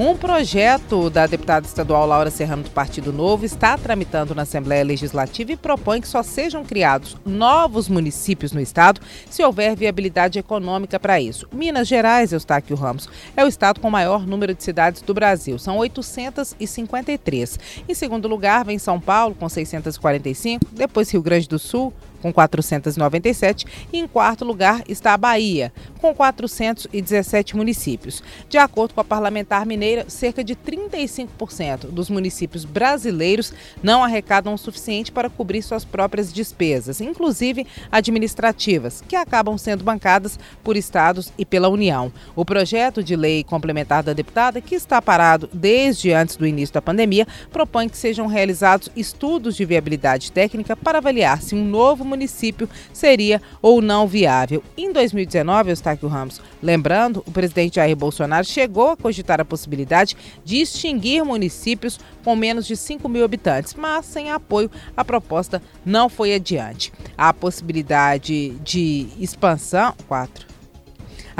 Um projeto da deputada estadual Laura Serrano do Partido Novo está tramitando na Assembleia Legislativa e propõe que só sejam criados novos municípios no estado se houver viabilidade econômica para isso. Minas Gerais, Eustáquio Ramos, é o estado com o maior número de cidades do Brasil, são 853. Em segundo lugar, vem São Paulo, com 645, depois Rio Grande do Sul, com 497, e em quarto lugar está a Bahia, com 417 municípios. De acordo com a parlamentar mineira, cerca de 35% dos municípios brasileiros não arrecadam o suficiente para cobrir suas próprias despesas, inclusive administrativas, que acabam sendo bancadas por estados e pela União. O projeto de lei complementar da deputada, que está parado desde antes do início da pandemia, propõe que sejam realizados estudos de viabilidade técnica para avaliar se um novo município seria ou não viável. Em 2019, Eustáquio Ramos, lembrando, o presidente Jair Bolsonaro chegou a cogitar a possibilidade de extinguir municípios com menos de 5 mil habitantes, mas sem apoio, a proposta não foi adiante. A possibilidade de expansão. 4.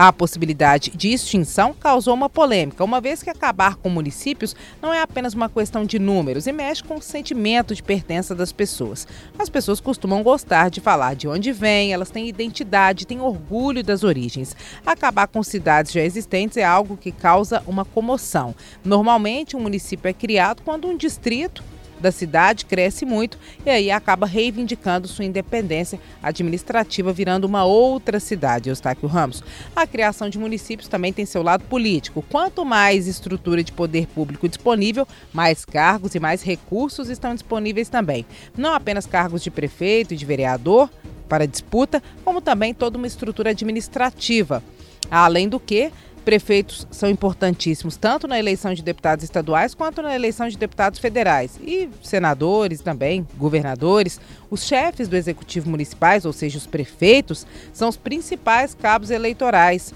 A possibilidade de extinção causou uma polêmica, uma vez que acabar com municípios não é apenas uma questão de números e mexe com o sentimento de pertença das pessoas. As pessoas costumam gostar de falar de onde vêm, elas têm identidade, têm orgulho das origens. Acabar com cidades já existentes é algo que causa uma comoção. Normalmente, um município é criado quando um distrito da cidade cresce muito e aí acaba reivindicando sua independência administrativa, virando uma outra cidade, Eustáquio Ramos. A criação de municípios também tem seu lado político. Quanto mais estrutura de poder público disponível, mais cargos e mais recursos estão disponíveis também. Não apenas cargos de prefeito e de vereador para disputa, como também toda uma estrutura administrativa. Além do que, Prefeitos são importantíssimos, tanto na eleição de deputados estaduais quanto na eleição de deputados federais. E senadores também, governadores. Os chefes do executivo municipais, ou seja, os prefeitos, são os principais cabos eleitorais.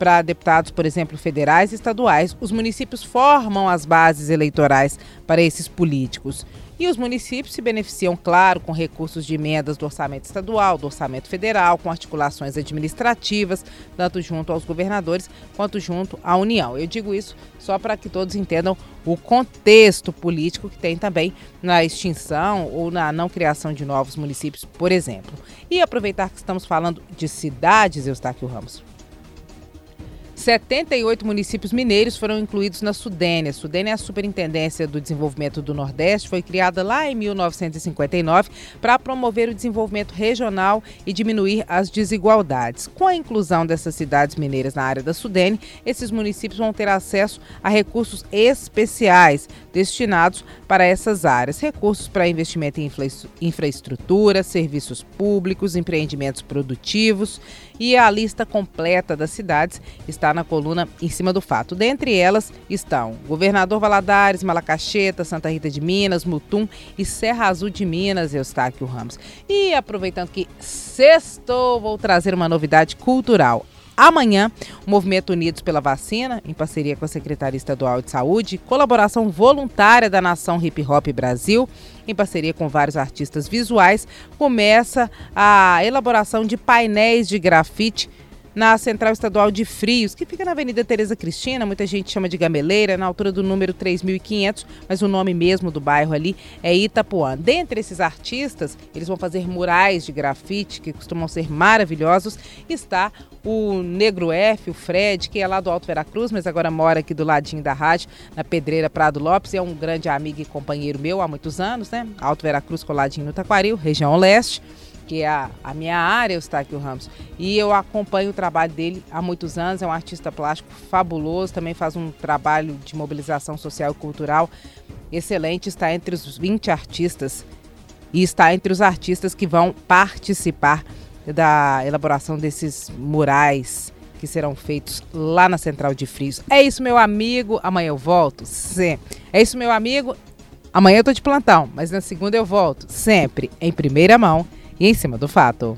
Para deputados, por exemplo, federais e estaduais, os municípios formam as bases eleitorais para esses políticos. E os municípios se beneficiam, claro, com recursos de emendas do orçamento estadual, do orçamento federal, com articulações administrativas, tanto junto aos governadores quanto junto à União. Eu digo isso só para que todos entendam o contexto político que tem também na extinção ou na não criação de novos municípios, por exemplo. E aproveitar que estamos falando de cidades, Eustáquio Ramos. 78 municípios mineiros foram incluídos na Sudene. A Sudene é a Superintendência do Desenvolvimento do Nordeste, foi criada lá em 1959 para promover o desenvolvimento regional e diminuir as desigualdades. Com a inclusão dessas cidades mineiras na área da Sudene, esses municípios vão ter acesso a recursos especiais destinados para essas áreas, recursos para investimento em infra infraestrutura, serviços públicos, empreendimentos produtivos e a lista completa das cidades está na coluna em cima do fato. Dentre elas estão Governador Valadares, Malacacheta, Santa Rita de Minas, Mutum e Serra Azul de Minas, Eustáquio Ramos. E aproveitando que sextou, vou trazer uma novidade cultural. Amanhã, o Movimento Unidos pela Vacina, em parceria com a Secretaria Estadual de Saúde, colaboração voluntária da Nação Hip Hop Brasil, em parceria com vários artistas visuais, começa a elaboração de painéis de grafite na Central Estadual de Frios, que fica na Avenida Tereza Cristina, muita gente chama de Gameleira, na altura do número 3500, mas o nome mesmo do bairro ali é Itapuã. Dentre esses artistas, eles vão fazer murais de grafite, que costumam ser maravilhosos, está o Negro F, o Fred, que é lá do Alto Veracruz, mas agora mora aqui do ladinho da rádio, na Pedreira Prado Lopes, é um grande amigo e companheiro meu há muitos anos, né? Alto Veracruz, coladinho no Taquaril, região leste que é a, a minha área, o Eustáquio Ramos. E eu acompanho o trabalho dele há muitos anos, é um artista plástico fabuloso, também faz um trabalho de mobilização social e cultural excelente, está entre os 20 artistas e está entre os artistas que vão participar da elaboração desses murais que serão feitos lá na Central de Frios. É isso, meu amigo. Amanhã eu volto. Sim. É isso, meu amigo. Amanhã eu tô de plantão, mas na segunda eu volto, sempre em primeira mão e em cima do fato.